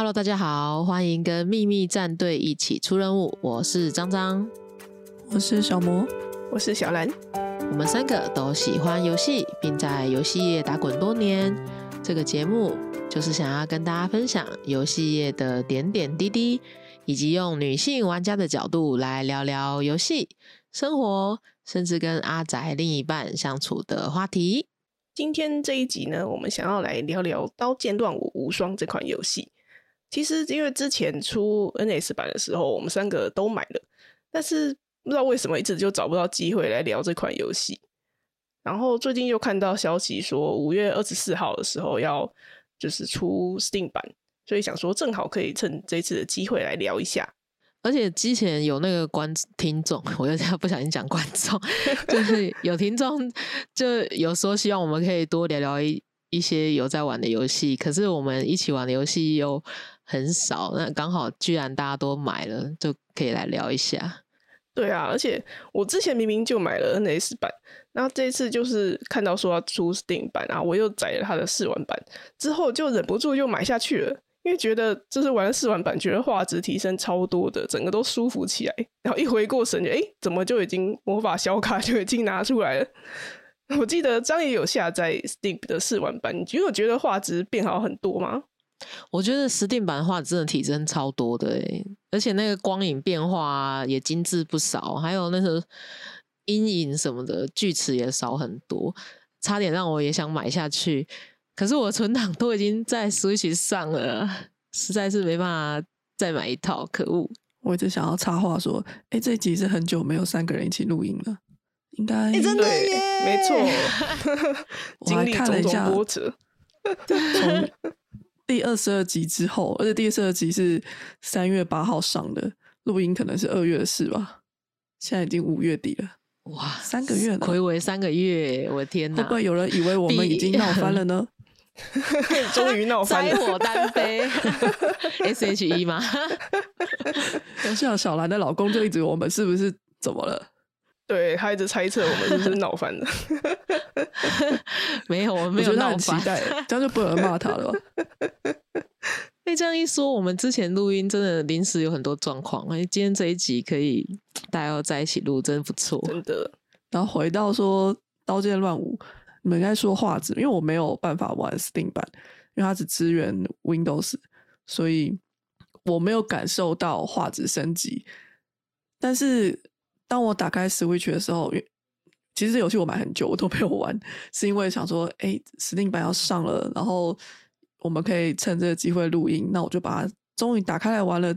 Hello，大家好，欢迎跟秘密战队一起出任务。我是张张，我是小魔，我是小兰。我们三个都喜欢游戏，并在游戏业打滚多年。这个节目就是想要跟大家分享游戏业的点点滴滴，以及用女性玩家的角度来聊聊游戏、生活，甚至跟阿宅另一半相处的话题。今天这一集呢，我们想要来聊聊《刀剑乱舞无双》这款游戏。其实，因为之前出 NS 版的时候，我们三个都买了，但是不知道为什么一直就找不到机会来聊这款游戏。然后最近又看到消息说，五月二十四号的时候要就是出 Steam 版，所以想说正好可以趁这次的机会来聊一下。而且之前有那个观听众，我又不小心讲观众，就是有听众就有说希望我们可以多聊聊一一些有在玩的游戏，可是我们一起玩的游戏又。很少，那刚好居然大家都买了，就可以来聊一下。对啊，而且我之前明明就买了 NS 版，然后这次就是看到说要出 Steam 版啊，我又载了它的试玩版，之后就忍不住又买下去了，因为觉得就是玩了试玩版，觉得画质提升超多的，整个都舒服起来。然后一回过神，哎，怎么就已经魔法小卡就已经拿出来了？我记得张也有下载 Steam 的试玩版，你有觉得画质变好很多吗？我觉得实定版的话，真的提升超多的诶，而且那个光影变化也精致不少，还有那个阴影什么的锯齿也少很多，差点让我也想买下去。可是我存档都已经在 Switch 上了，实在是没办法再买一套，可恶！我一直想要插话说，哎，这集是很久没有三个人一起录音了，应该真的耶，没错 经历种种波折，从。第二十二集之后，而且第二十二集是三月八号上的，录音可能是二月的事吧。现在已经五月底了，哇，三个月了，回违三个月，我的天哪！会不会有人以为我们已经闹翻了呢？终于闹翻了，灾火单飞，S H E 吗？像小兰的老公就一直我们是不是怎么了？对他一直猜测我们是不是闹翻了，没有，我没有闹翻，这样就不能骂他了。被这样一说，我们之前录音真的临时有很多状况，哎，今天这一集可以大家要在一起录，真的不错，真的。然后回到说《刀剑乱舞》，你们应该说画质，因为我没有办法玩 Steam 版，因为它只支援 Windows，所以我没有感受到画质升级，但是。当我打开 Switch 的时候，其实这游戏我买很久，我都没有玩，是因为想说，哎，Steam 版要上了，然后我们可以趁这个机会录音，那我就把它终于打开来玩了。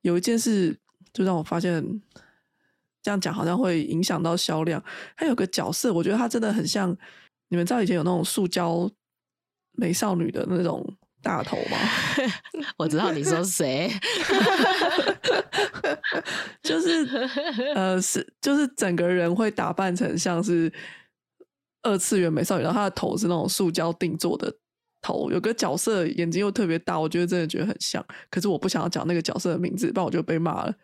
有一件事就让我发现，这样讲好像会影响到销量。它有个角色，我觉得它真的很像，你们知道以前有那种塑胶美少女的那种。大头吗？我知道你说谁，就是呃，是就是整个人会打扮成像是二次元美少女，然后她的头是那种塑胶定做的头，有个角色眼睛又特别大，我觉得真的觉得很像。可是我不想要讲那个角色的名字，不然我就被骂了。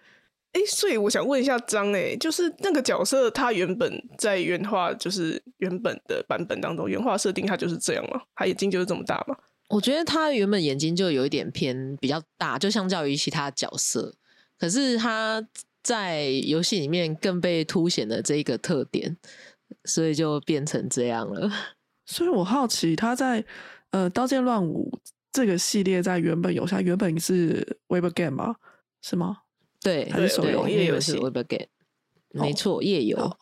哎，所以我想问一下张，哎，就是那个角色他原本在原画，就是原本的版本当中，原画设定他就是这样吗？他眼睛就是这么大吗？我觉得他原本眼睛就有一点偏比较大，就相较于其他角色。可是他在游戏里面更被凸显了这一个特点，所以就变成这样了。所以我好奇他在呃《刀剑乱舞》这个系列在原本有它原本是 Web Game 吗？是吗？对，还是手游页游是 Web Game？没错，夜游。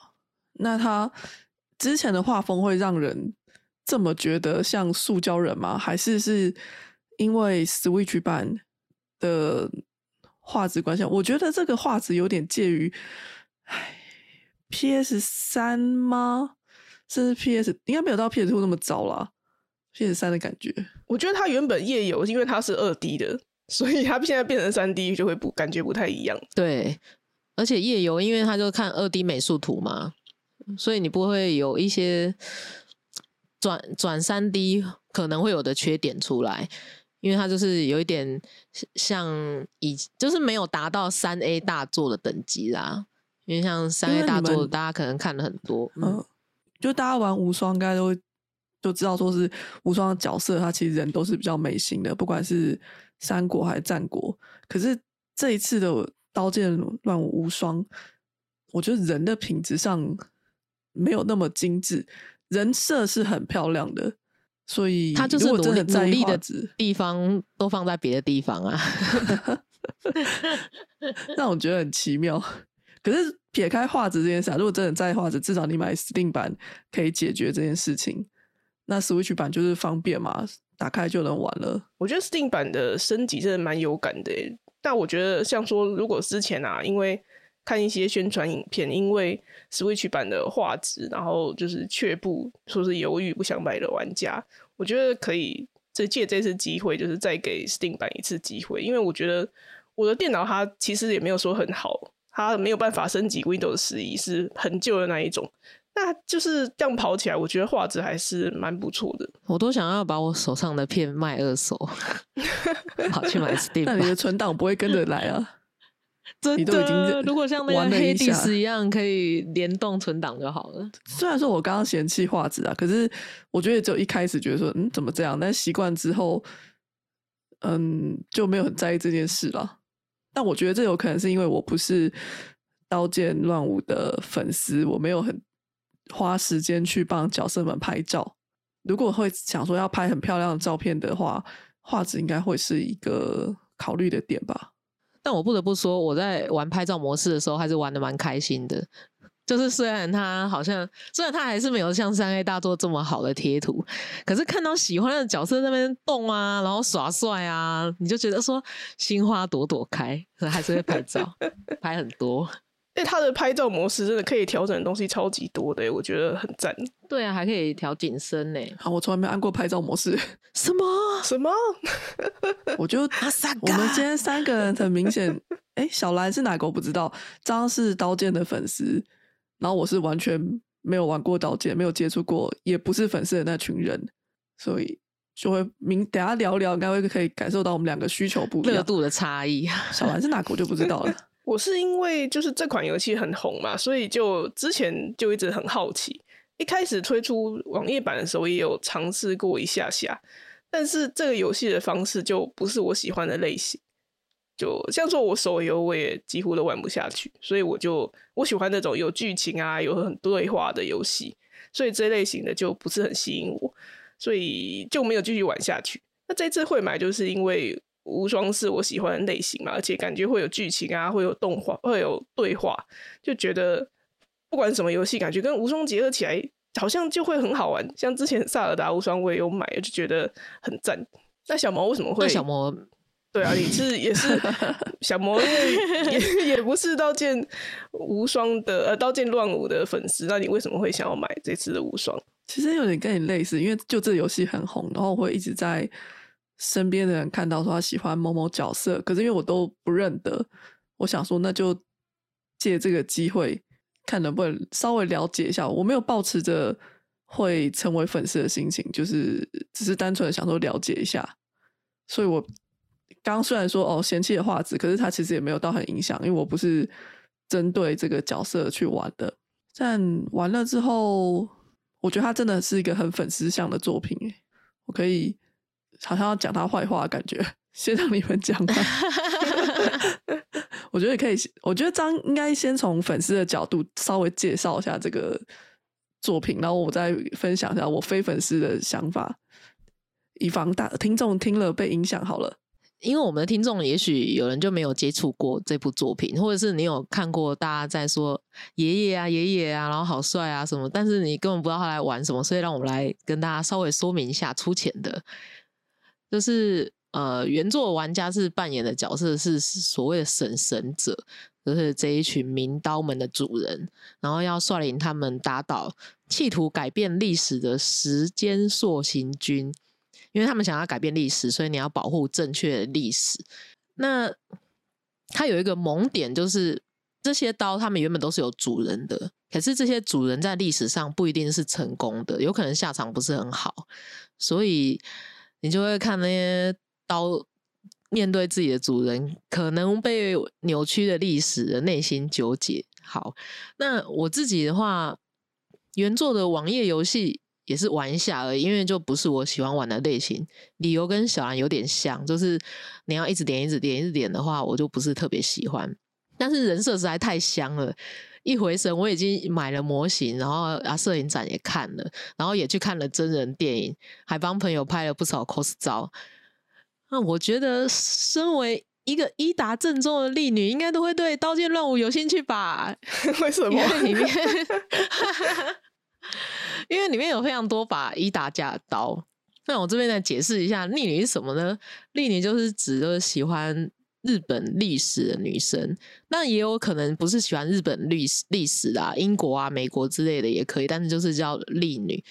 那他之前的画风会让人。这么觉得像塑胶人吗？还是是因为 Switch 版的画质关系？我觉得这个画质有点介于，唉，PS 三吗？甚至 PS 应该没有到 PS Two 那么糟啦。PS 三的感觉，我觉得它原本夜游因为它是二 D 的，所以它现在变成三 D 就会不感觉不太一样。对，而且夜游因为它就看二 D 美术图嘛，所以你不会有一些。转转三 D 可能会有的缺点出来，因为它就是有一点像以就是没有达到三 A 大作的等级啦。因为像三 A 大作，大家可能看了很多，嗯，就大家玩无双，应该都就知道说是无双的角色，他其实人都是比较美型的，不管是三国还是战国。可是这一次的《刀剑乱舞无双》，我觉得人的品质上没有那么精致，人设是很漂亮的，所以他就是努力真的在意努力的地方都放在别的地方啊。让我觉得很奇妙。可是撇开画质这件事啊，如果真的在意画质，至少你买 Steam 版可以解决这件事情。那 Switch 版就是方便嘛，打开就能玩了。我觉得 Steam 版的升级真的蛮有感的，但我觉得像说，如果之前啊，因为看一些宣传影片，因为 Switch 版的画质，然后就是却步，说是犹豫不想买的玩家，我觉得可以这借这次机会，就是再给 Steam 版一次机会，因为我觉得我的电脑它其实也没有说很好，它没有办法升级 Windows 十一，是很旧的那一种。那就是这样跑起来，我觉得画质还是蛮不错的。我都想要把我手上的片卖二手，跑去买 Steam 那。你的存档不会跟着来啊。真你都已经的，如果像那个黑迪下斯一样，可以联动存档就好了。虽然说我刚刚嫌弃画质啊，可是我觉得只有一开始觉得说，嗯，怎么这样？但习惯之后，嗯，就没有很在意这件事了。但我觉得这有可能是因为我不是《刀剑乱舞》的粉丝，我没有很花时间去帮角色们拍照。如果会想说要拍很漂亮的照片的话，画质应该会是一个考虑的点吧。但我不得不说，我在玩拍照模式的时候，还是玩的蛮开心的。就是虽然它好像，虽然它还是没有像三 A 大作这么好的贴图，可是看到喜欢的角色在那边动啊，然后耍帅啊，你就觉得说心花朵朵开，可还是会拍照，拍很多。哎，它的拍照模式真的可以调整的东西超级多的，我觉得很赞。对啊，还可以调景深呢。好，我从来没按过拍照模式，什么？什么？我就 我们今天三个人很明显，哎，小兰是哪个我不知道，张是刀剑的粉丝，然后我是完全没有玩过刀剑，没有接触过，也不是粉丝的那群人，所以就会明等下聊聊，应该会可以感受到我们两个需求不一样。热度的差异。小兰是哪个我就不知道了。我是因为就是这款游戏很红嘛，所以就之前就一直很好奇。一开始推出网页版的时候，也有尝试过一下下，但是这个游戏的方式就不是我喜欢的类型。就像说我手游，我也几乎都玩不下去，所以我就我喜欢那种有剧情啊、有很对话的游戏，所以这类型的就不是很吸引我，所以就没有继续玩下去。那这次会买，就是因为无双是我喜欢的类型嘛，而且感觉会有剧情啊，会有动画，会有对话，就觉得不管什么游戏，感觉跟无双结合起来，好像就会很好玩。像之前萨尔达无双我也有买，就觉得很赞。那小毛为什么会？小毛对啊，你是也是 小魔，因为也 也不是刀剑无双的呃刀剑乱舞的粉丝，那你为什么会想要买这次的无双？其实有点跟你类似，因为就这游戏很红，然后我会一直在身边的人看到说他喜欢某某角色，可是因为我都不认得，我想说那就借这个机会看能不能稍微了解一下。我没有抱持着会成为粉丝的心情，就是只是单纯的想说了解一下。所以我刚虽然说哦嫌弃的画质，可是它其实也没有到很影响，因为我不是针对这个角色去玩的。但玩了之后，我觉得它真的是一个很粉丝向的作品，我可以好像要讲他坏话感觉，先让你们讲吧。我觉得可以，我觉得张应该先从粉丝的角度稍微介绍一下这个作品，然后我再分享一下我非粉丝的想法，以防大听众听了被影响。好了，因为我们的听众也许有人就没有接触过这部作品，或者是你有看过大家在说爷爷啊、爷爷啊，然后好帅啊什么，但是你根本不知道他来玩什么，所以让我们来跟大家稍微说明一下，粗浅的，就是呃，原作玩家是扮演的角色是所谓的神神者，就是这一群名刀们的主人，然后要率领他们打倒企图改变历史的时间塑形军。因为他们想要改变历史，所以你要保护正确的历史。那它有一个萌点，就是这些刀他们原本都是有主人的，可是这些主人在历史上不一定是成功的，有可能下场不是很好，所以你就会看那些刀面对自己的主人可能被扭曲的历史的内心纠结。好，那我自己的话，原作的网页游戏。也是玩一下而已，因为就不是我喜欢玩的类型。理由跟小兰有点像，就是你要一直点、一直点、一直点的话，我就不是特别喜欢。但是人设实在太香了，一回神我已经买了模型，然后啊摄影展也看了，然后也去看了真人电影，还帮朋友拍了不少 cos 照。那我觉得，身为一个伊达正宗的丽女，应该都会对《刀剑乱舞》有兴趣吧？为什因么？为里面 因为里面有非常多把伊达家的刀。那我这边来解释一下，丽女是什么呢？丽女就是指就是喜欢日本历史的女生，那也有可能不是喜欢日本历史历史啊，英国啊、美国之类的也可以，但是就是叫丽女。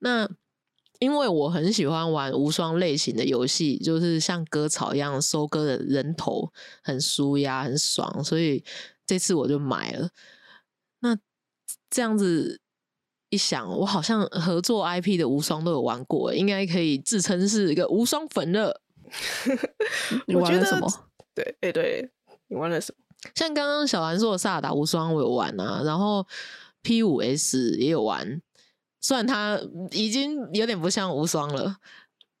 那因为我很喜欢玩无双类型的游戏，就是像割草一样收割的人头，很舒压、很爽，所以这次我就买了。那这样子一想，我好像合作 IP 的无双都有玩过，应该可以自称是一个无双粉了。你玩了什么？对，哎、对你玩了什么？像刚刚小兰说的《萨尔达无双》，我有玩啊，然后 P 五 S 也有玩，虽然它已经有点不像无双了。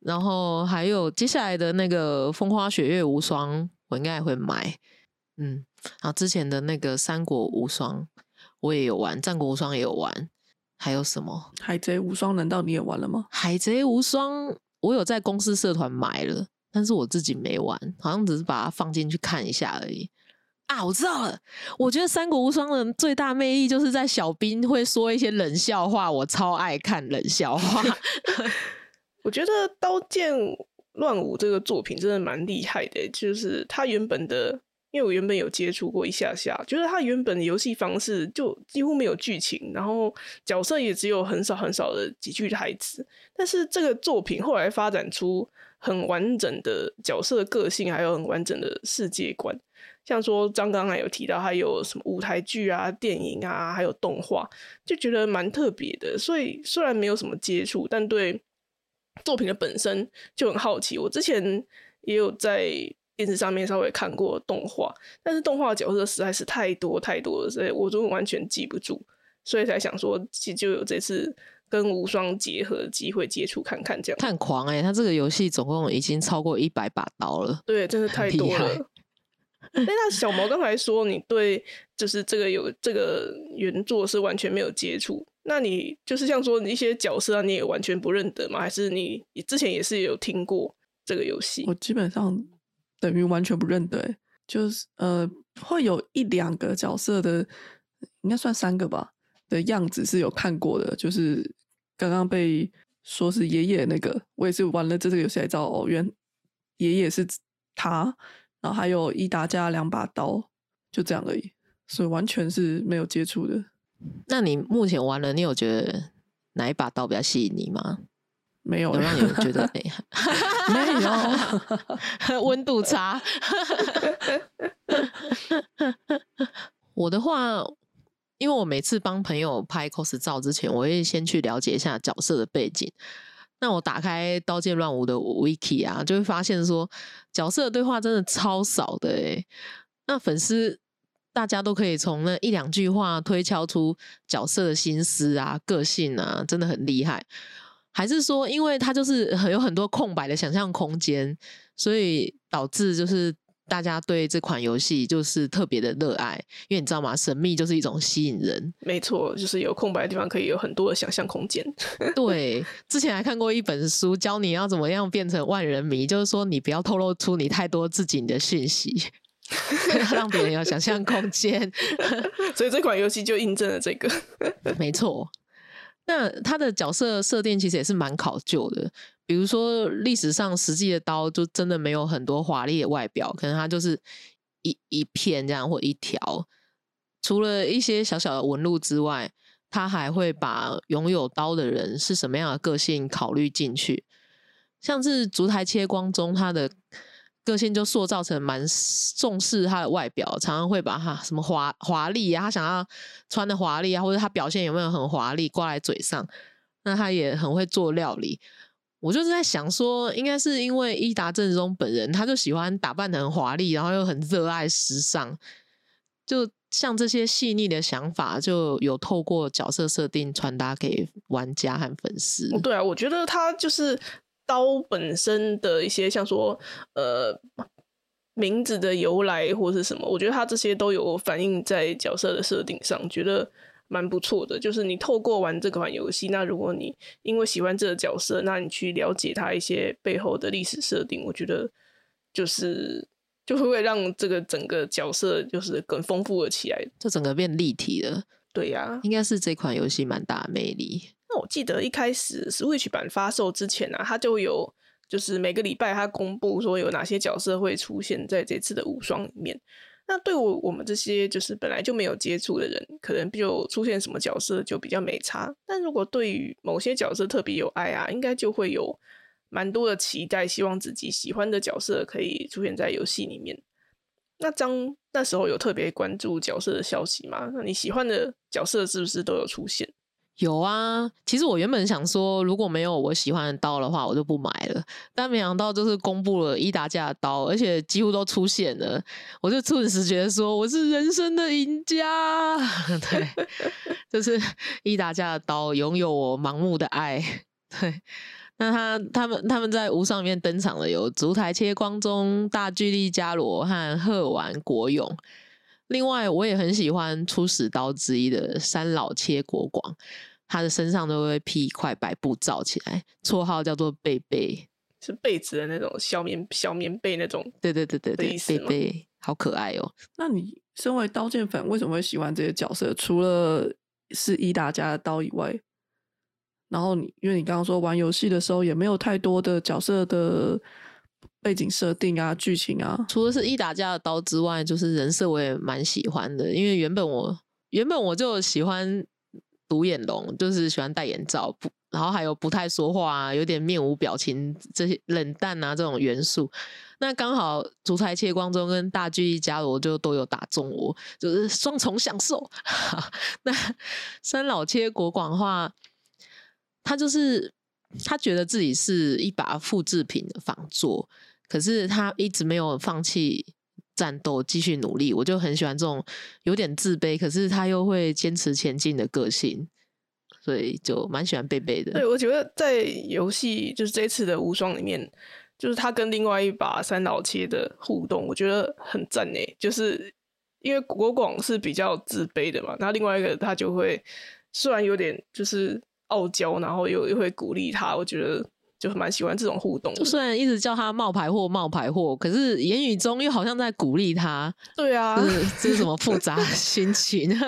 然后还有接下来的那个《风花雪月无双》，我应该也会买。嗯，然后之前的那个《三国无双》我也有玩，《战国无双》也有玩，还有什么海贼无双难道你也玩了吗？《海贼无双》，我有在公司社团买了，但是我自己没玩，好像只是把它放进去看一下而已。啊，我知道了。我觉得《三国无双》的最大魅力就是在小兵会说一些冷笑话，我超爱看冷笑话。我觉得《刀剑乱舞》这个作品真的蛮厉害的，就是它原本的，因为我原本有接触过一下下，觉得它原本的游戏方式就几乎没有剧情，然后角色也只有很少很少的几句台词，但是这个作品后来发展出很完整的角色个性，还有很完整的世界观。像说张刚才有提到，还有什么舞台剧啊、电影啊，还有动画，就觉得蛮特别的。所以虽然没有什么接触，但对作品的本身就很好奇。我之前也有在电视上面稍微看过动画，但是动画角色实在是太多太多了，所以我都完全记不住，所以才想说，其实就有这次跟无双结合的机会接触看看这样。看狂哎、欸，他这个游戏总共已经超过一百把刀了。对，真的太多了。哎，那小毛刚才说你对就是这个有这个原作是完全没有接触，那你就是像说你一些角色啊，你也完全不认得吗？还是你之前也是有听过这个游戏我？基本上等于完全不认得，就是呃，会有一两个角色的，应该算三个吧的样子是有看过的，就是刚刚被说是爷爷那个，我也是玩了这个游戏才知道哦，原爷爷是他，然后还有伊达家两把刀，就这样而已，所以完全是没有接触的。那你目前玩了，你有觉得哪一把刀比较吸引你吗？没有有让你觉得 哎，没有，温度差。我的话，因为我每次帮朋友拍 cos 照之前，我会先去了解一下角色的背景。那我打开《刀剑乱舞》的 wiki 啊，就会发现说角色的对话真的超少的诶。那粉丝大家都可以从那一两句话推敲出角色的心思啊、个性啊，真的很厉害。还是说，因为他就是很有很多空白的想象空间，所以导致就是大家对这款游戏就是特别的热爱。因为你知道吗？神秘就是一种吸引人。没错，就是有空白的地方可以有很多的想象空间。对，之前还看过一本书，教你要怎么样变成万人迷，就是说你不要透露出你太多自己的讯息，让别人有想象空间。所以这款游戏就印证了这个。没错，那他的角色设定其实也是蛮考究的。比如说历史上实际的刀就真的没有很多华丽的外表，可能它就是一一片这样或一条。除了一些小小的纹路之外，他还会把拥有刀的人是什么样的个性考虑进去。像是烛台切光中，他的个性就塑造成蛮重视他的外表，常常会把他什么华华丽啊，他想要穿的华丽啊，或者他表现有没有很华丽挂在嘴上。那他也很会做料理。我就是在想说，应该是因为伊达正宗本人，他就喜欢打扮的很华丽，然后又很热爱时尚，就像这些细腻的想法，就有透过角色设定传达给玩家和粉丝。对啊，我觉得他就是刀本身的一些，像说呃名字的由来或是什么，我觉得他这些都有反映在角色的设定上，觉得蛮不错的。就是你透过玩这款游戏，那如果你因为喜欢这个角色，那你去了解他一些背后的历史设定，我觉得就是就会会让这个整个角色就是更丰富了起来。就整个变立体了。对呀、应该是这款游戏蛮大的魅力。那我记得一开始 Switch 版发售之前啊，它就有就是每个礼拜它公布说有哪些角色会出现在这次的无双里面。那对我我们这些就是本来就没有接触的人，可能就出现什么角色就比较没差。但如果对于某些角色特别有爱啊，应该就会有蛮多的期待，希望自己喜欢的角色可以出现在游戏里面。那张那时候有特别关注角色的消息吗？那你喜欢的角色是不是都有出现？有啊，其实我原本想说，如果没有我喜欢的刀的话，我就不买了。但没想到就是公布了伊达家的刀，而且几乎都出现了，我就顿时觉得说我是人生的赢家。对，就是伊达家的刀拥有我盲目的爱。对，那他他们他们在无上里面登场的有烛台切光中、大巨力伽罗和鹤丸国勇。另外，我也很喜欢初始刀之一的三老切国广，他的身上都会披一块白布罩起来，绰号叫做贝贝。是被子的那种小棉小棉被那种。对对对对对贝贝好可爱哦。那你身为刀剑粉，为什么会喜欢这些角色？除了是伊达家的刀以外，然后你因为你刚刚说玩游戏的时候也没有太多的角色的背景设定啊、剧情啊，除了是伊达家的刀之外，就是人设我也蛮喜欢的，因为原本我原本我就喜欢独眼龙，就是喜欢戴眼罩，不，然后还有不太说话啊，有点面无表情这些冷淡啊这种元素。那刚好烛台切光中跟大巨一伽罗就都有打中我，就是双重享受。那三老切国广话，他就是他觉得自己是一把复制品的仿作，可是他一直没有放弃战斗，继续努力。我就很喜欢这种有点自卑，可是他又会坚持前进的个性，所以就蛮喜欢贝贝的。对，我觉得在游戏就是这次的无双里面，就是他跟另外一把三老切的互动，我觉得很赞诶。就是因为国广是比较自卑的嘛，那另外一个他就会虽然有点就是傲娇，然后又又会鼓励他，我觉得就蛮喜欢这种互动的就。虽然一直叫他冒牌货冒牌货，可是言语中又好像在鼓励他，对啊，这是什么复杂心情？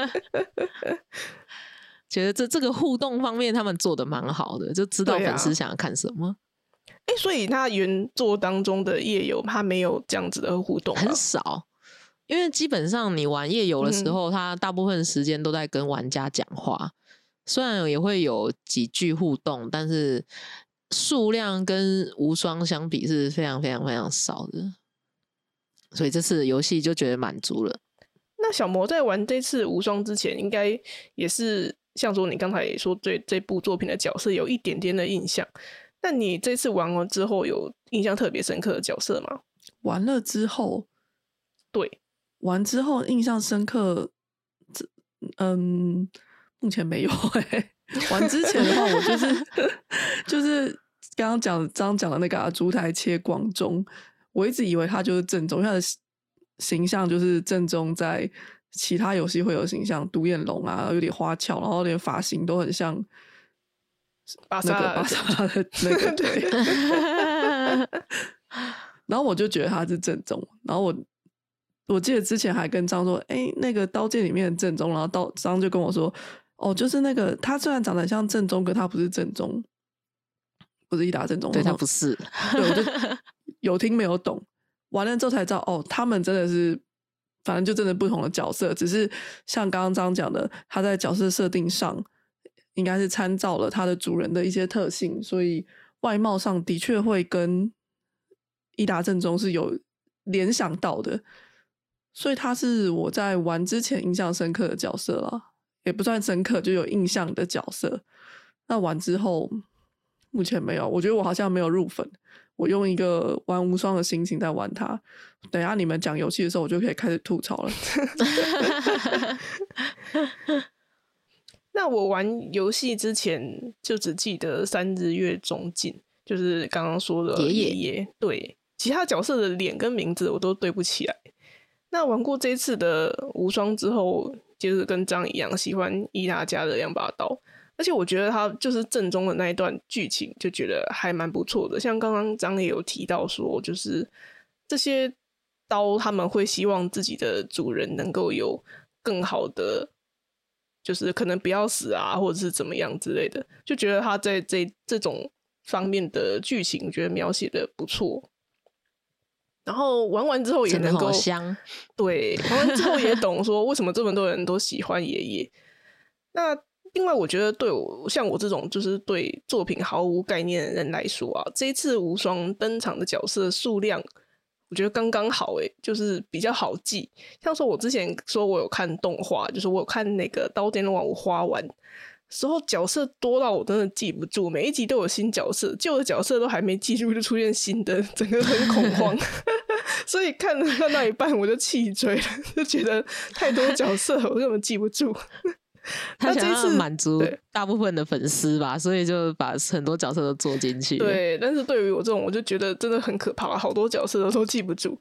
觉得这这个互动方面他们做的蛮好的，就知道粉丝想要看什么，哎、所以他原作当中的夜游，他没有这样子的互动很少。因为基本上你玩夜游的时嗯候，他大部分时间都在跟玩家讲话，虽然也会有几句互动，但是数量跟无双相比是非常非常非常少的。所以这次的游戏就觉得满足了。那小魔在玩这次无双之前，应该也是像说你刚才也说对这部作品的角色有一点点的印象。那你这次玩完之后，有印象特别深刻的角色吗？玩了之后，对，玩之后印象深刻，这嗯，目前没有哎、玩之前的话，我就是就是刚刚讲刚刚讲的那个、啊、烛台切广中，我一直以为他就是正宗，因为他的形形象就是正宗在其他游戏会有形象，独眼龙啊，有点花俏，然后连发型都很像巴萨那个巴萨的那个 对。然后我就觉得他是正宗，然后我我记得之前还跟张说，哎，那个刀剑里面的正宗，然后刀张就跟我说，哦，就是那个他虽然长得很像正宗，可他不是正宗，不是一达正宗，对他不是，对，我就 有听没有懂，完了之后才知道，哦，他们真的是，反正就真的不同的角色，只是像刚刚张讲的，他在角色设定上应该是参照了他的主人的一些特性，所以外貌上的确会跟伊达正宗是有联想到的，所以他是我在玩之前印象深刻的角色了，也不算深刻，就有印象的角色。那玩之后，目前没有，我觉得我好像没有入粉。我用一个玩无双的心情在玩它。等一下你们讲游戏的时候，我就可以开始吐槽了。那我玩游戏之前就只记得三日月中进，就是刚刚说的爷爷爷，对，其他角色的脸跟名字我都对不起来。那玩过这次的无双之后，就是跟张一样喜欢伊达家的两把刀，而且我觉得他就是正宗的那一段剧情，就觉得还蛮不错的。像刚刚张也有提到说，就是这些刀他们会希望自己的主人能够有更好的。就是可能不要死啊，或者是怎么样之类的，就觉得他在这这种方面的剧情，觉得描写的不错。然后玩完之后也能够香，对，玩完之后也懂说为什么这么多人都喜欢爷爷。那另外，我觉得对我像我这种就是对作品毫无概念的人来说啊，这一次无双登场的角色数量。我觉得刚刚好诶，就是比较好记。像说，我之前说我有看动画，就是我有看那个《刀剑乱舞》花完时候，角色多到我真的记不住，每一集都有新角色，旧的角色都还没记住就出现新的，整个很恐慌。所以看看到一半我就气追了，就觉得太多角色我根本记不住。他想要满足大部分的粉丝吧，所以就把很多角色都做进去。对，但是对于我这种，我就觉得真的很可怕，好多角色都记不住。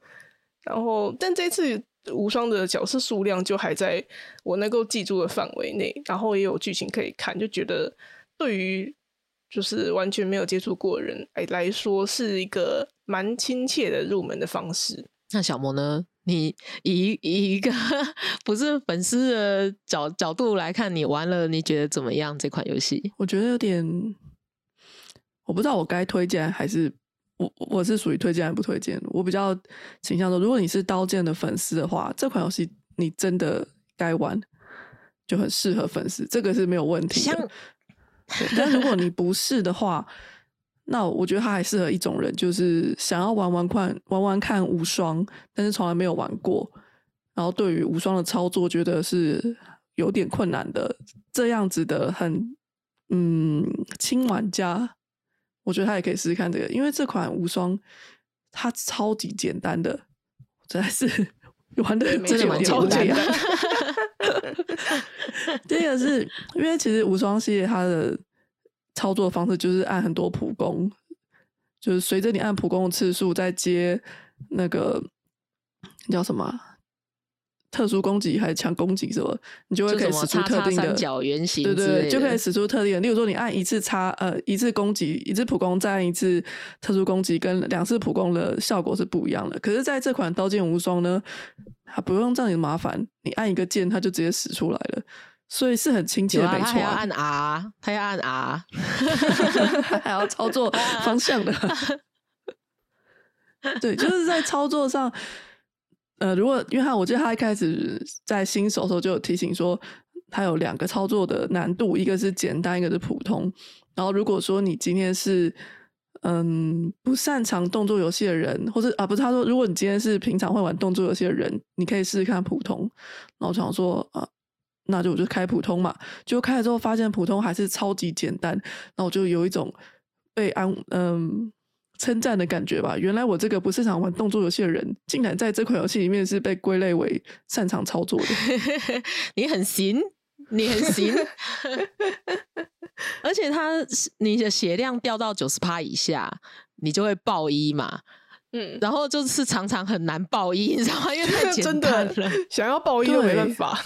然后，但这次无双的角色数量就还在我能够记住的范围内，然后也有剧情可以看，就觉得对于就是完全没有接触过的人来来说，是一个蛮亲切的入门的方式。那小魔呢？你以以一个不是粉丝的角角度来看，你玩了，你觉得怎么样？这款游戏？我觉得有点，我不知道我该推荐还是我我是属于推荐还不推荐？我比较倾向说，如果你是刀剑的粉丝的话，这款游戏你真的该玩，就很适合粉丝，这个是没有问题的。但如果你不是的话，那我觉得他还适合一种人，就是想要玩玩看玩玩看无双，但是从来没有玩过，然后对于无双的操作觉得是有点困难的这样子的很嗯轻玩家，我觉得他也可以试试看这个，因为这款无双它超级简单的，真的是 玩的真的蛮超简单的。第一个是因为其实无双系列它的。操作方式就是按很多普攻，就是随着你按普攻的次数，再接那个叫什么特殊攻击还是强攻击什么，你就会可以使出特定的角圆形，对对，就可以使出特定的。例如说，你按一次插呃一次攻击一次普攻，再按一次特殊攻击，跟两次普攻的效果是不一样的。可是在这款刀剑无双呢，它不用这样子麻烦，你按一个键，它就直接使出来了。所以是很亲切，没错。他要按 R，他要按 R，还要操作方向的。对，就是在操作上，呃，如果因为他，我记得他一开始在新手的时候就有提醒说，他有两个操作的难度，一个是简单，一个是普通。然后如果说你今天是嗯不擅长动作游戏的人，或者啊不是，他说如果你今天是平常会玩动作游戏的人，你可以试试看普通。然后我想说啊。那就我就开普通嘛，就开了之后发现普通还是超级简单，那我就有一种被安嗯称赞的感觉吧。原来我这个不擅长玩动作游戏的人，竟然在这款游戏里面是被归类为擅长操作的。你很行，你很行，而且他你的血量掉到九十趴以下，你就会爆一嘛。嗯，然后就是常常很难报一，你知道吗？因为太 简单了，想要报一都没办法，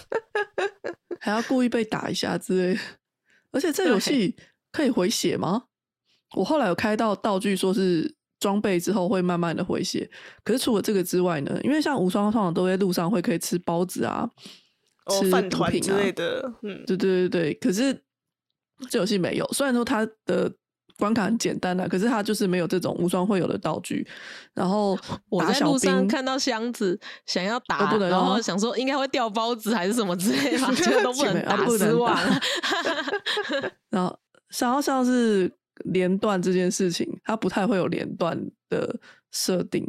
还要故意被打一下之类。而且这游戏可以回血吗？我后来有开到道具，说是装备之后会慢慢的回血。可是除了这个之外呢？因为像无双通常都在路上会可以吃包子啊，吃饭团之类的。嗯，对对对对。可是这游戏没有，虽然说它的。关卡很简单的，可是它就是没有这种无双会有的道具。然后 我在路上看到箱子，想要打，然后想说应该会掉包子还是什么之类的，结果都不能打，不能打。然后想要像是连段这件事情，它不太会有连段的设定。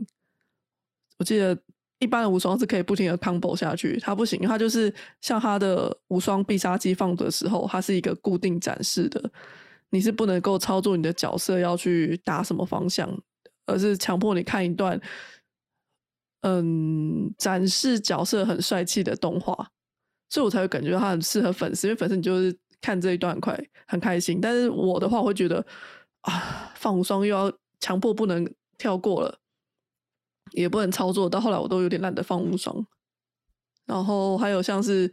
我记得一般的无双是可以不停的 combo 下去，它不行，它就是像它的无双必杀技放的时候，它是一个固定展示的。你是不能够操作你的角色要去打什么方向，而是强迫你看一段，嗯，展示角色很帅气的动画，所以我才会感觉它很适合粉丝，因为粉丝你就是看这一段快很开心。但是我的话，会觉得啊，放无双又要强迫不能跳过了，也不能操作，到后来我都有点懒得放无双。然后还有像是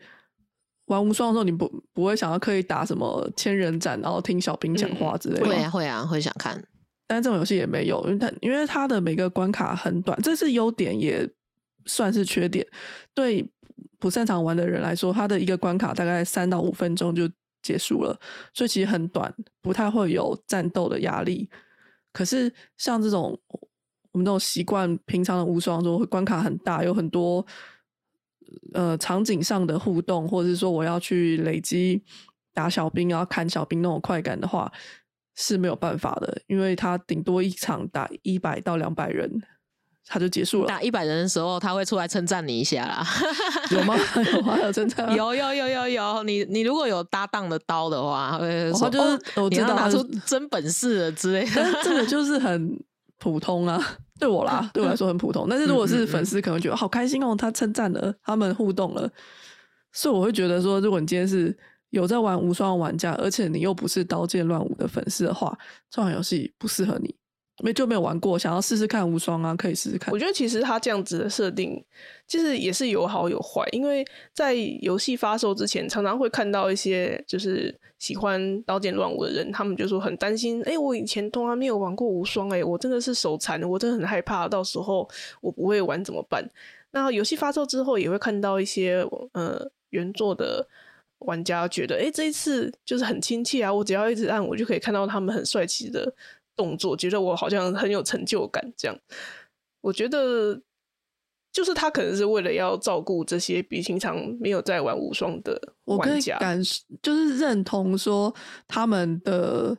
玩无双的时候，你不不会想要刻意打什么千人斩，然后听小兵讲话之类的吗。会啊会啊会想看，但是这种游戏也没有，因为它因为它的每个关卡很短，这是优点也算是缺点。对不擅长玩的人来说，它的一个关卡大概三到五分钟就结束了，所以其实很短，不太会有战斗的压力。可是像这种我们这种习惯平常的无双中，关卡很大，有很多呃场景上的互动，或者是说我要去累积打小兵，然后砍小兵那种快感的话。是没有办法的，因为他顶多一场打一百到两百人，他就结束了。打一百人的时候，他会出来称赞你一下啦。有吗？有吗？有称赞？有有有有有。你你如果有搭档的刀的话，会说就是我知道拿出真本事了之类的。这个就是很普通啊，对我啦，对我来说很普通。但是如果是粉丝，可能觉得好开心哦，他称赞了，他们互动了，所以我会觉得说，如果你今天是。有在玩无双玩家，而且你又不是刀剑乱舞的粉丝的话，这款游戏不适合你。没就没有玩过，想要试试看无双啊，可以试试看。我觉得其实它这样子的设定，其实也是有好有坏。因为在游戏发售之前，常常会看到一些就是喜欢刀剑乱舞的人，他们就说很担心，哎，我以前从来没有玩过无双，哎，我真的是手残，我真的很害怕，到时候我不会玩怎么办？那游戏发售之后，也会看到一些呃原作的。玩家觉得，哎，这一次就是很亲切啊！我只要一直按，我就可以看到他们很帅气的动作，觉得我好像很有成就感。这样，我觉得就是他可能是为了要照顾这些比平常没有在玩无双的玩家，感就是认同说他们的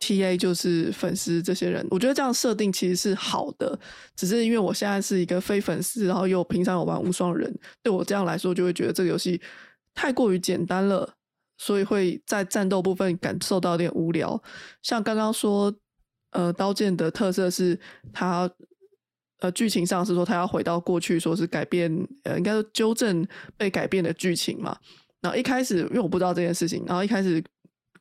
T A 就是粉丝这些人。我觉得这样设定其实是好的，只是因为我现在是一个非粉丝，然后又平常有玩无双的人，对我这样来说，就会觉得这个游戏。太过于简单了，所以会在战斗部分感受到有点无聊。像刚刚说，呃，刀剑的特色是它，呃，剧情上是说他要回到过去，说是改变，呃，应该说纠正被改变的剧情嘛。然后一开始因为我不知道这件事情，然后一开始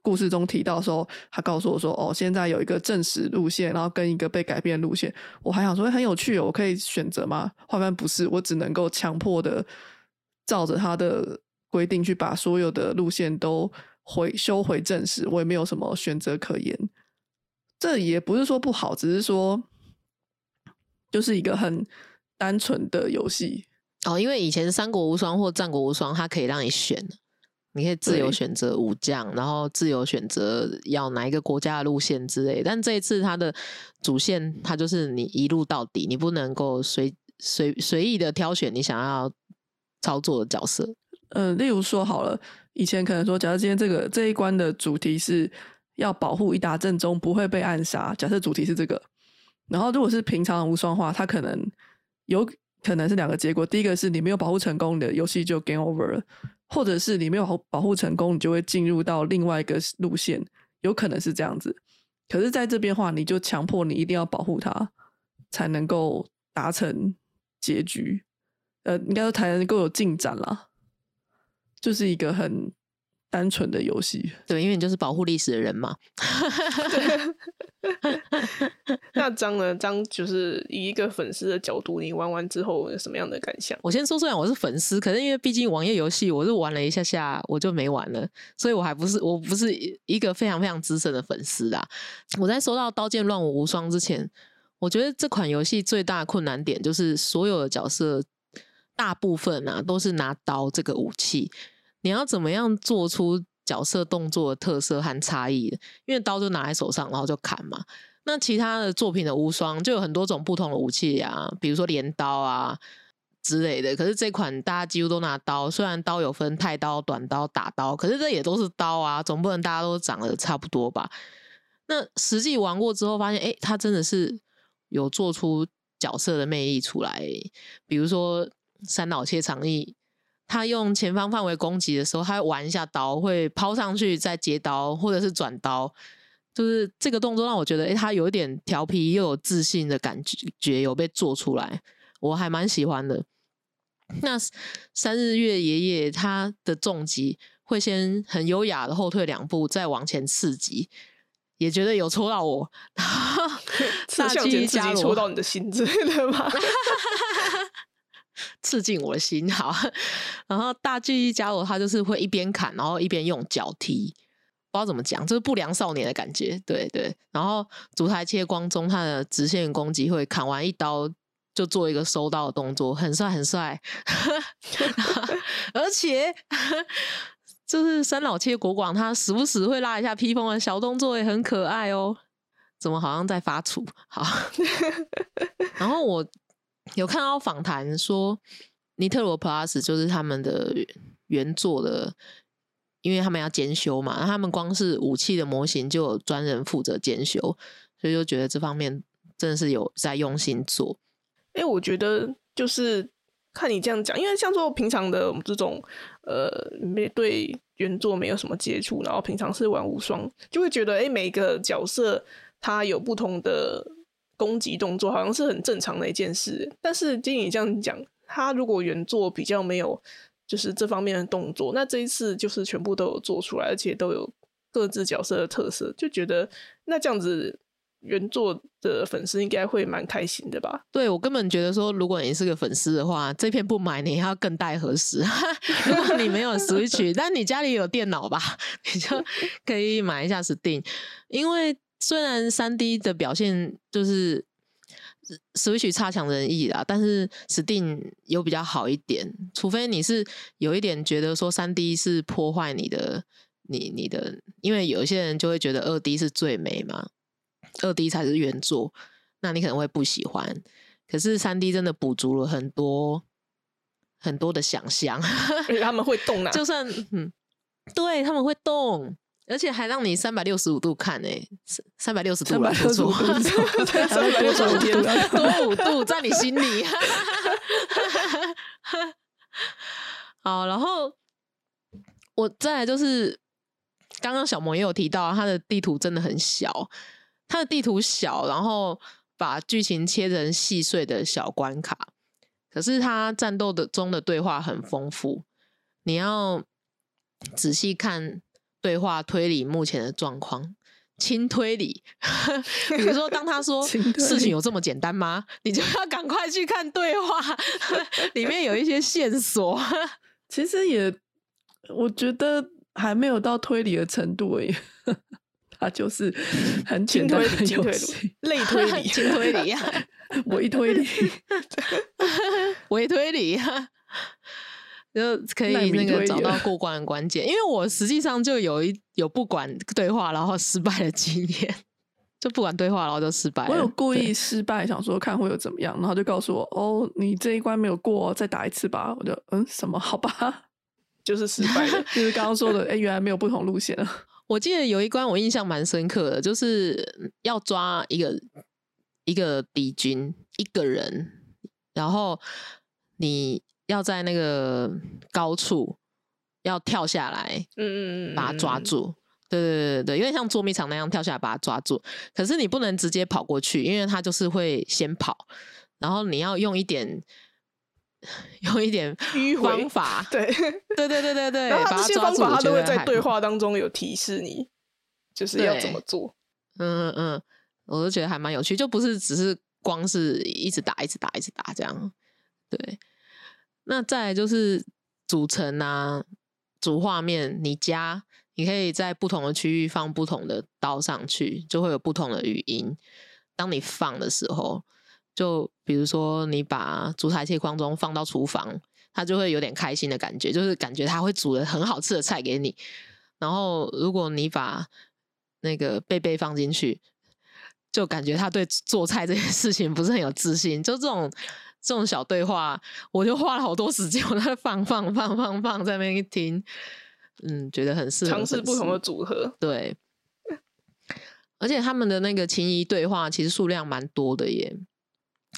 故事中提到的时候，他告诉我说，哦，现在有一个正史路线，然后跟一个被改变路线。我还想说很有趣，我可以选择吗？后面不是，我只能够强迫的照着他的。规定去把所有的路线都回修回正史，我也没有什么选择可言。这也不是说不好，只是说就是一个很单纯的游戏哦。因为以前三国无双或战国无双，它可以让你选，你可以自由选择武将，然后自由选择要哪一个国家的路线之类。但这一次它的主线，它就是你一路到底，你不能够随随随意的挑选你想要操作的角色。嗯，例如说好了，以前可能说，假如今天这个这一关的主题是要保护一打正中不会被暗杀，假设主题是这个，然后如果是平常无双话，它可能有可能是两个结果，第一个是你没有保护成功，你的游戏就 game over 了，或者是你没有保护成功，你就会进入到另外一个路线，有可能是这样子。可是在这边话，你就强迫你一定要保护它，才能够达成结局，呃，应该说才能够有进展啦。就是一个很单纯的游戏，对，因为你就是保护历史的人嘛。那张呢？张就是以一个粉丝的角度，你玩完之后有什么样的感想？我先说，虽然我是粉丝，可是因为毕竟网页游戏，我是玩了一下下，我就没玩了，所以我还不是，我不是一个非常非常资深的粉丝啊。我在收到《刀剑乱舞无双》之前，我觉得这款游戏最大的困难点就是所有的角色。大部分啊都是拿刀这个武器，你要怎么样做出角色动作的特色和差异？因为刀就拿在手上，然后就砍嘛。那其他的作品的无双就有很多种不同的武器啊，比如说镰刀啊之类的。可是这款大家几乎都拿刀，虽然刀有分太刀、短刀、打刀，可是这也都是刀啊，总不能大家都长得差不多吧？那实际玩过之后发现，哎，它真的是有做出角色的魅力出来，比如说。三脑切长翼，他用前方范围攻击的时候，他会玩一下刀，会抛上去再接刀，或者是转刀，就是这个动作让我觉得，诶，他有一点调皮又有自信的感觉，有被做出来，我还蛮喜欢的。那三日月爷爷他的重击会先很优雅的后退两步，再往前刺击，也觉得有戳到我。大击加戳到你的心之类的吗？刺进我的心，好。然后大巨一加罗他就是会一边砍，然后一边用脚踢，不知道怎么讲，就是不良少年的感觉。对对。然后烛台切光中，他的直线攻击会砍完一刀就做一个收刀的动作，很帅很帅。而且就是三老切国广，他时不时会拉一下披风的小动作，也很可爱哦。怎么好像在发怵？好。然后我。有看到访谈说，尼特罗 Plus 就是他们的原作的，因为他们要兼修嘛，他们光是武器的模型就有专人负责兼修，所以就觉得这方面真的是有在用心做。哎，我觉得就是看你这样讲，因为像说平常的我们这种呃，没对原作没有什么接触，然后平常是玩无双，就会觉得哎，每个角色他有不同的。攻击动作好像是很正常的一件事，但是经你这样讲，他如果原作比较没有就是这方面的动作，那这一次就是全部都有做出来，而且都有各自角色的特色，就觉得那这样子原作的粉丝应该会蛮开心的吧？对我根本觉得说，如果你是个粉丝的话，这片不买你要更待何时？如果你没有 Switch，但你家里有电脑吧，你就可以买一下 Steam，因为。虽然三 D 的表现就是 Switch 差强人意啦，但是 Steam 有比较好一点。除非你是有一点觉得说三 D 是破坏你的，你你的，因为有一些人就会觉得二 D 是最美嘛，二 D 才是原作，那你可能会不喜欢。可是三 D 真的补足了很多很多的想象，他们会动啊，就算嗯，对他们会动。而且还让你三百六十五度看诶，三百六十度了，不错，三百六十五天 多五度在你心里。好，然后我再来就是刚刚小萌也有提到，它的地图真的很小，它的地图小，然后把剧情切成细碎的小关卡，可是它战斗的中的对话很丰富，你要仔细看。对话推理目前的状况，轻推理。比如说，当他说事情有这么简单吗？你就要赶快去看对话，里面有一些线索。其实也，我觉得还没有到推理的程度而已。他就是很简单的游戏，类推理、轻推理呀，微推理、我一推理呀。就可以那个找到 过关的关键，因为我实际上就有一有不管对话然后失败的经验，就不管对话然后就失败。我有故意失败，想说看会有怎么样，然后就告诉我哦，你这一关没有过，再打一次吧。我就嗯，什么？好吧，就是失败了，就是刚刚说的，哎，原来没有不同路线。我记得有一关我印象蛮深刻的，就是要抓一个一个敌军一个人，然后你。要在那个高处要跳下来，嗯嗯嗯，把它抓住。对对对对对，有点像捉迷藏那样跳下来把它抓住。可是你不能直接跑过去，因为它就是会先跑，然后你要用一点 用一点方法。对对对对对对，然后这些方法他都会在对话当中有提示你，就是要怎么做。嗯嗯嗯，我都觉得还蛮有趣，就不是只是光是一直打一直打一直打这样。对。那再就是组成啊，主画面，你加，你可以在不同的区域放不同的刀上去，就会有不同的语音。当你放的时候，就比如说你把竹台切框中放到厨房，它就会有点开心的感觉，就是感觉它会煮的很好吃的菜给你。然后如果你把那个贝贝放进去，就感觉他对做菜这件事情不是很有自信，就这种。这种小对话，我就花了好多时间，我在放放放放放在那边听，嗯，觉得很适合尝试不同的组合。对，而且他们的那个情谊对话其实数量蛮多的耶。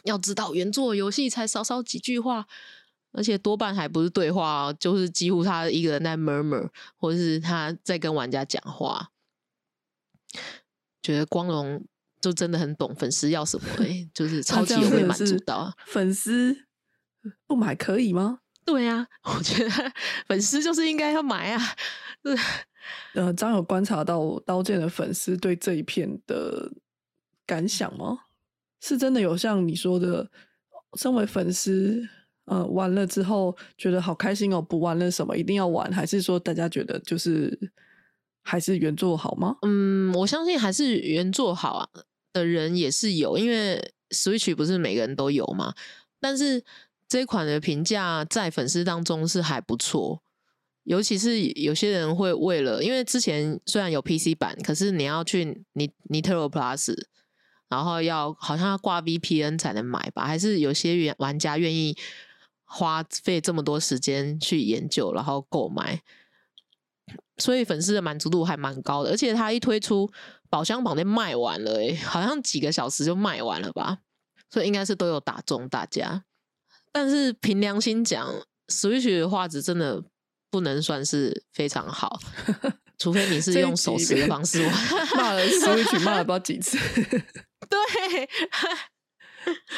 要知道原作游戏才少少几句话，而且多半还不是对话，就是几乎他一个人在 murmur，或者是他在跟玩家讲话。觉得光荣就真的很懂粉丝要什么、欸，就是超级有被满足到啊。粉丝不买可以吗？对啊，我觉得粉丝就是应该要买啊。是呃，张有观察到刀剑的粉丝对这一片的感想吗？是真的有像你说的，身为粉丝，呃，玩了之后觉得好开心哦，不玩了什么一定要玩，还是说大家觉得就是还是原作好吗？嗯，我相信还是原作好啊的人也是有，因为 Switch 不是每个人都有嘛。但是这款的评价在粉丝当中是还不错，尤其是有些人会为了，因为之前虽然有 PC 版，可是你要去你 Nitro Plus，然后要好像要挂 VPN 才能买吧，还是有些玩玩家愿意花费这么多时间去研究，然后购买。所以粉丝的满足度还蛮高的，而且它一推出宝箱榜就卖完了、欸，好像几个小时就卖完了吧，所以应该是都有打中大家。但是凭良心讲，Switch 的画质真的不能算是非常好，除非你是用手持的方式玩。骂了 Switch 骂了不知道几次。对，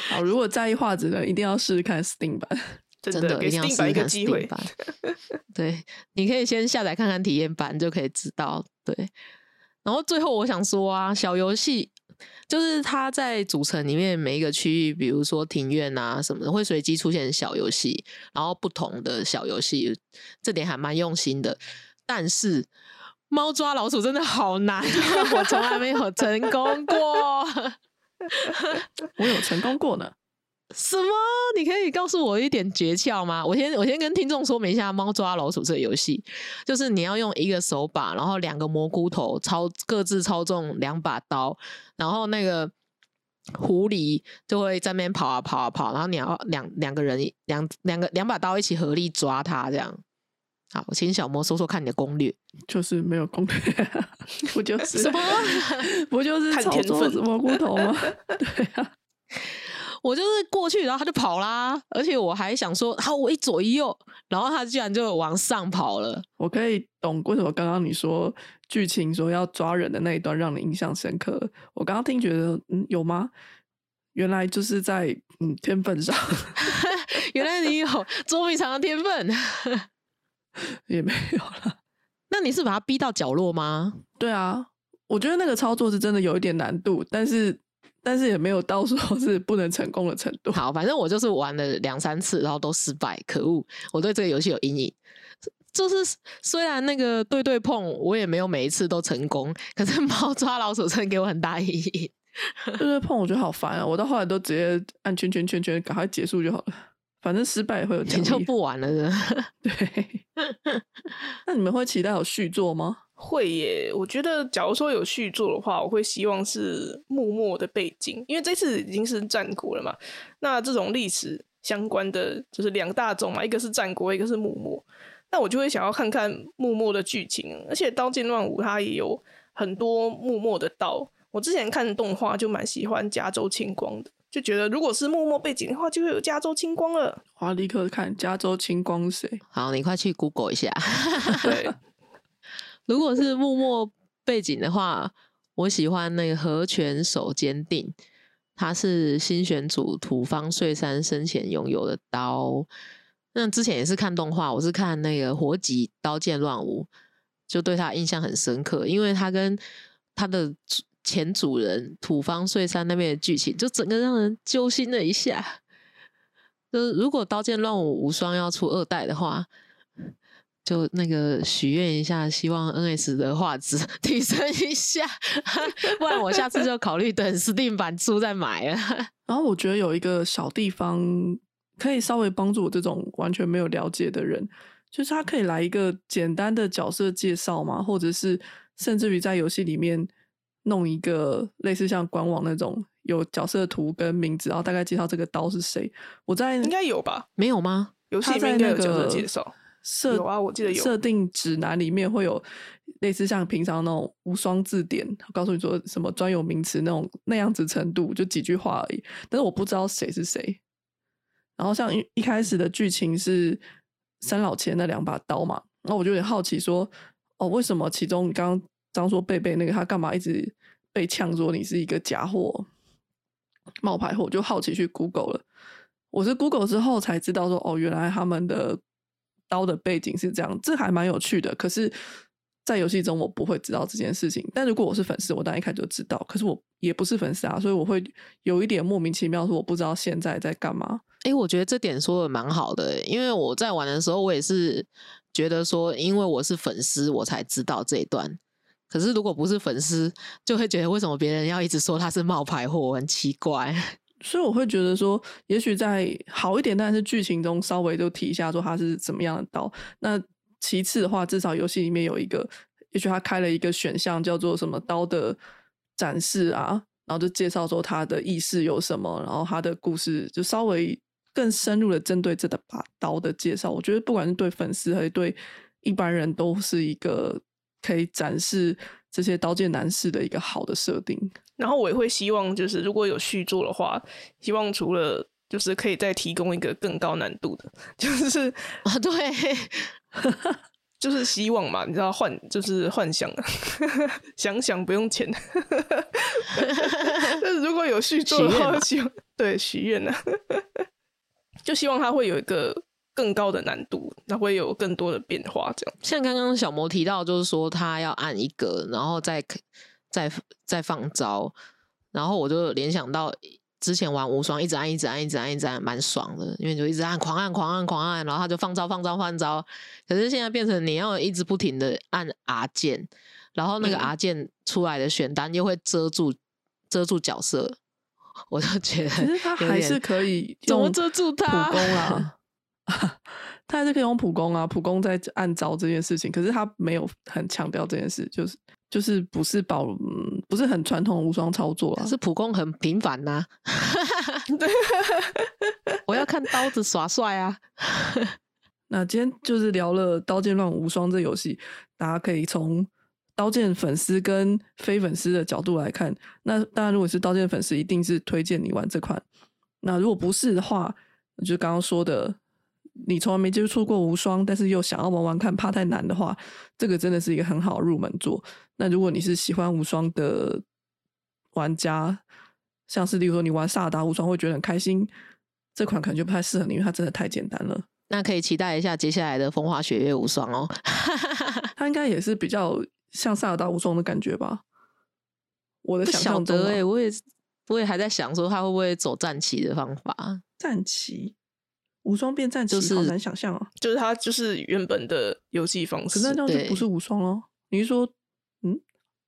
好，如果在意画质的，一定要试试看 Steam 版。真的一定要 Steam 试版一看个机会 Steam。版。对，你可以先下载看看体验版，就可以知道。对，然后最后我想说啊，小游戏就是它在主城里面每一个区域，比如说庭院啊什么的，会随机出现小游戏，然后不同的小游戏，这点还蛮用心的。但是猫抓老鼠真的好难，我从来没有成功过。我有成功过呢。什么？你可以告诉我一点诀窍吗？我先我先跟听众说明一下猫抓老鼠这个游戏，就是你要用一个手把，然后两个蘑菇头操各自操纵两把刀，然后那个狐狸就会在那边跑啊跑啊跑，然后你要两两个人两两个两把刀一起合力抓它，这样。好，请小魔说说看你的攻略。就是没有攻略，不就是什么不就是操作蘑菇头吗？对啊，我就是过去，然后他就跑啦，而且我还想说，好，我一左一右，然后他居然就往上跑了。我可以懂为什么刚刚你说剧情说要抓人的那一段让你印象深刻。我刚刚听觉得，嗯，有吗？原来就是在嗯天分上 原来你有 捉迷藏的天分，也没有了。那你是把他逼到角落吗？对啊，我觉得那个操作是真的有一点难度，但是但是也没有到说 是不能成功的程度。好，反正我就是玩了两三次，然后都失败，可恶！我对这个游戏有阴影。就是虽然那个对对碰，我也没有每一次都成功，可是猫 抓老鼠真的给我很大阴影。对对碰，我觉得好烦啊！我到后来都直接按圈圈圈圈，赶快结束就好了。反正失败也会有奖你就。不玩了是吧 对。那你们会期待有续作吗？会耶，我觉得假如说有续作的话，我会希望是幕末的背景，因为这次已经是战国了嘛。那这种历史相关的就是两大种嘛，一个是战国，一个是幕末。那我就会想要看看幕末的剧情，而且《刀剑乱舞》它也有很多幕末的刀。我之前看动画就蛮喜欢加州青光的，就觉得如果是幕末背景的话，就会有加州青光了。我要立刻看加州青光是谁？好，你快去 Google 一下。对，如果是默默背景的话，我喜欢那个和拳手坚定，他是新选组土方岁三生前拥有的刀。那之前也是看动画，我是看那个《火戟刀剑乱舞》，就对他印象很深刻，因为他跟他的前主人土方岁三那边的剧情，就整个让人揪心了一下。就是如果《刀剑乱舞无双》要出二代的话，就那个许愿一下，希望 NS 的画质 提升一下，不然我下次就考虑等 Steam 版出再买了。然后我觉得有一个小地方可以稍微帮助我这种完全没有了解的人，就是他可以来一个简单的角色介绍嘛，或者是甚至于在游戏里面弄一个类似像官网那种有角色图跟名字，然后大概介绍这个刀是谁。我在应该有吧？没有吗？游戏里面应该有角色介绍。设有啊我记得有设定指南里面会有类似像平常那种无双字典，告诉你说什么专有名词那种那样子程度，就几句话而已。但是我不知道谁是谁。然后像一一开始的剧情是三老前那两把刀嘛，然后我就有点好奇说，哦，为什么其中你刚刚张说贝贝那个他干嘛一直被呛说你是一个假货、冒牌货，就好奇去 Google 了。我是 Google 之后才知道说，哦，原来他们的刀的背景是这样，这还蛮有趣的。可是，在游戏中我不会知道这件事情。但如果我是粉丝，我当然一开始就知道。可是我也不是粉丝啊，所以我会有一点莫名其妙，说我不知道现在在干嘛。哎，我觉得这点说的蛮好的，因为我在玩的时候，我也是觉得说，因为我是粉丝，我才知道这一段。可是如果不是粉丝，就会觉得为什么别人要一直说他是冒牌货，很奇怪。所以我会觉得说，也许在好一点，但是剧情中稍微就提一下说他是怎么样的刀。那其次的话，至少游戏里面有一个，也许他开了一个选项叫做什么刀的展示啊，然后就介绍说他的意识有什么，然后他的故事就稍微更深入的针对这把刀的介绍。我觉得不管是对粉丝还是对一般人都是一个可以展示这些刀剑男士的一个好的设定。然后我也会希望，就是如果有续作的话，希望除了就是可以再提供一个更高难度的，就是啊，对，就是希望嘛，你知道幻就是幻想，想想不用钱。但是如果有续作的话，希望对许愿呢，就希望他会有一个更高的难度，那会有更多的变化。这样，像刚刚小魔提到，就是说他要按一个，然后再。再再放招，然后我就联想到之前玩无双，一直按一直按一直按一直按，蛮爽的，因为就一直按狂按狂按狂按，然后他就放招放招放招。可是现在变成你要一直不停的按 R 键，然后那个 R 键出来的选单又会遮住遮住角色，我就觉得其实他还是可以怎么遮住他普攻啦，他还是可以用普攻啊，普攻在按招这件事情，可是他没有很强调这件事，就是。就是不是保，嗯不是很传统的无双操作啊，是普攻很频繁呐。对，我要看刀子耍帅啊。那今天就是聊了《刀剑乱舞无双》这游戏，大家可以从刀剑粉丝跟非粉丝的角度来看。那当然，如果是刀剑粉丝，一定是推荐你玩这款。那如果不是的话，就刚刚说的。你从来没接触过无双，但是又想要玩玩看，怕太难的话，这个真的是一个很好入门作。那如果你是喜欢无双的玩家，像是例如说你玩萨达无双会觉得很开心，这款可能就不太适合你，因为它真的太简单了。那可以期待一下接下来的风花雪月无双哦，它应该也是比较像萨达无双的感觉吧？我的想象中，哎，我也我也还在想说，他会不会走战旗的方法？战旗。无双变战旗好难想象啊！就是它就是原本的游戏方式，可那这样就不是无双喽？你是说，嗯，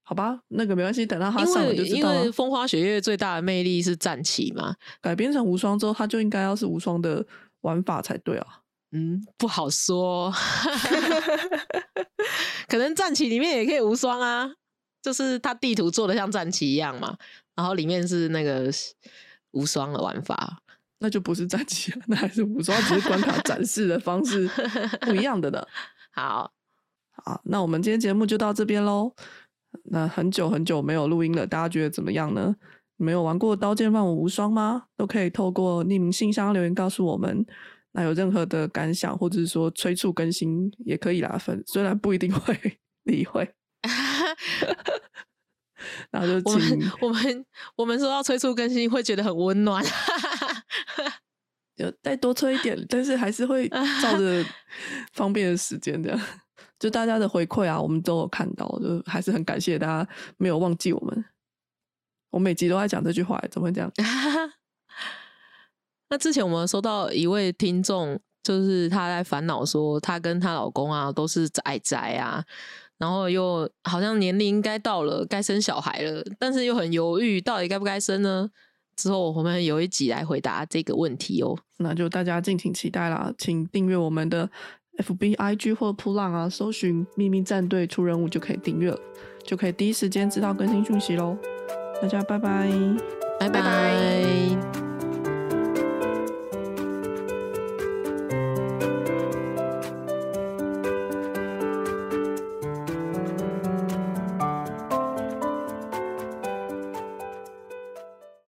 好吧，那个没关系，等到它上了就知道因为风花雪月最大的魅力是战旗嘛，改编成无双之后，它就应该要是无双的玩法才对啊。嗯，不好说，可能战旗里面也可以无双啊，就是它地图做的像战旗一样嘛，然后里面是那个无双的玩法。那就不是战旗了，那还是武装，只是关卡展示的方式不一样的呢。好好，那我们今天节目就到这边喽。那很久很久没有录音了，大家觉得怎么样呢？没有玩过《刀剑乱舞无双》吗？都可以透过匿名信箱留言告诉我们。那有任何的感想，或者是说催促更新也可以啦。分虽然不一定会 理会。然后就我们我们我们说要催促更新，会觉得很温暖。就再多催一点，但是还是会照着 方便的时间这样。就大家的回馈啊，我们都有看到，就还是很感谢大家没有忘记我们。我每集都在讲这句话，怎么会这样？那之前我们收到一位听众，就是他在烦恼说，她跟她老公啊都是仔仔啊。然后又好像年龄应该到了，该生小孩了，但是又很犹豫，到底该不该生呢？之后我们有一集来回答这个问题哦，那就大家敬请期待啦，请订阅我们的 F B I G 或扑浪啊，搜寻秘密战队出任务就可以订阅了，就可以第一时间知道更新讯息喽。大家拜拜，拜拜。